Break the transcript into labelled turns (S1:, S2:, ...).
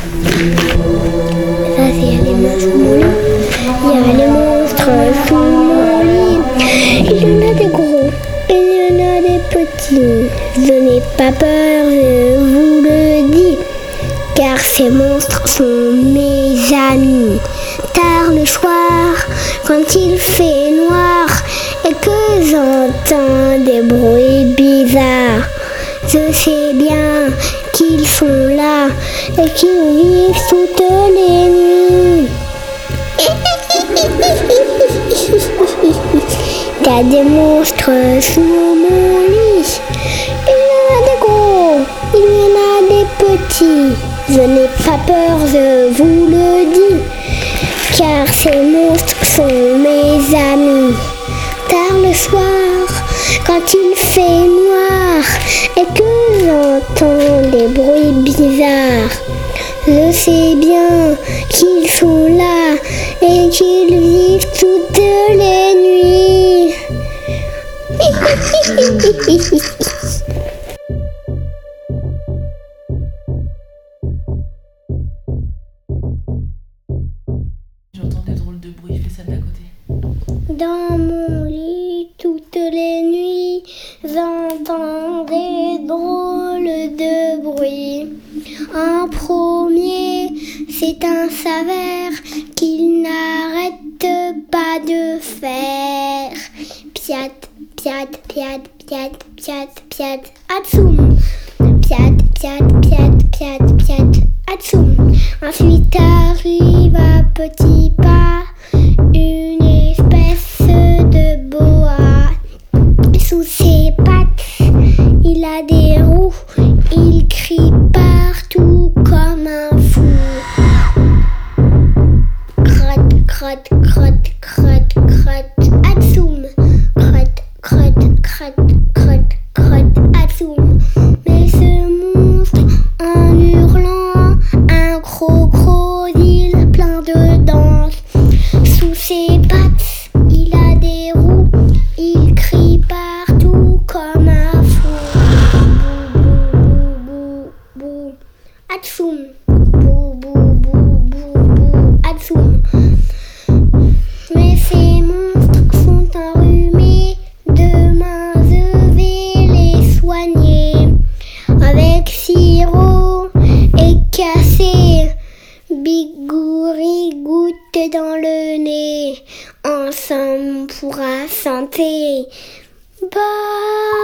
S1: Ça, c'est les monstres. Il y a les monstres sous mon lit. Il y en a des gros, il y en a des petits. Je n'ai pas peur, je vous le dis. Car ces monstres sont mes amis. Tard le soir, quand il fait noir et que j'entends des bruits bizarres, je sais bien qu'ils sont là et qu'ils vivent toutes les nuits. Il y a des monstres sous mon lit. Il y en a des gros, il y en a des petits. Je n'ai pas peur, je vous le dis. Car ces monstres sont mes amis. Tard le soir, quand il fait noir et que j'entends des bruits bizarres, je sais bien qu'ils sont là et qu'ils vivent toutes les nuits.
S2: J'entends des drôles de bruit, fais ça la côté.
S1: Dans mon lit toutes les nuits, j'entends des drôles de bruits. En premier, c'est un saveur qu'il n'arrête pas de faire. Piat, piat, piat, piat, piat, piat, atsum. Piat, piat, piat, piat, piat, atsum. Ensuite arrive Sous ses pattes, il a des roues, il crie partout atsum. Bou, bou, bou, bou, bou, atsum. Mais ces monstres sont enrhumés, demain je vais les soigner avec sirop et cassé. Bigouri goutte dans le nez, ensemble on pourra santé. Bonne.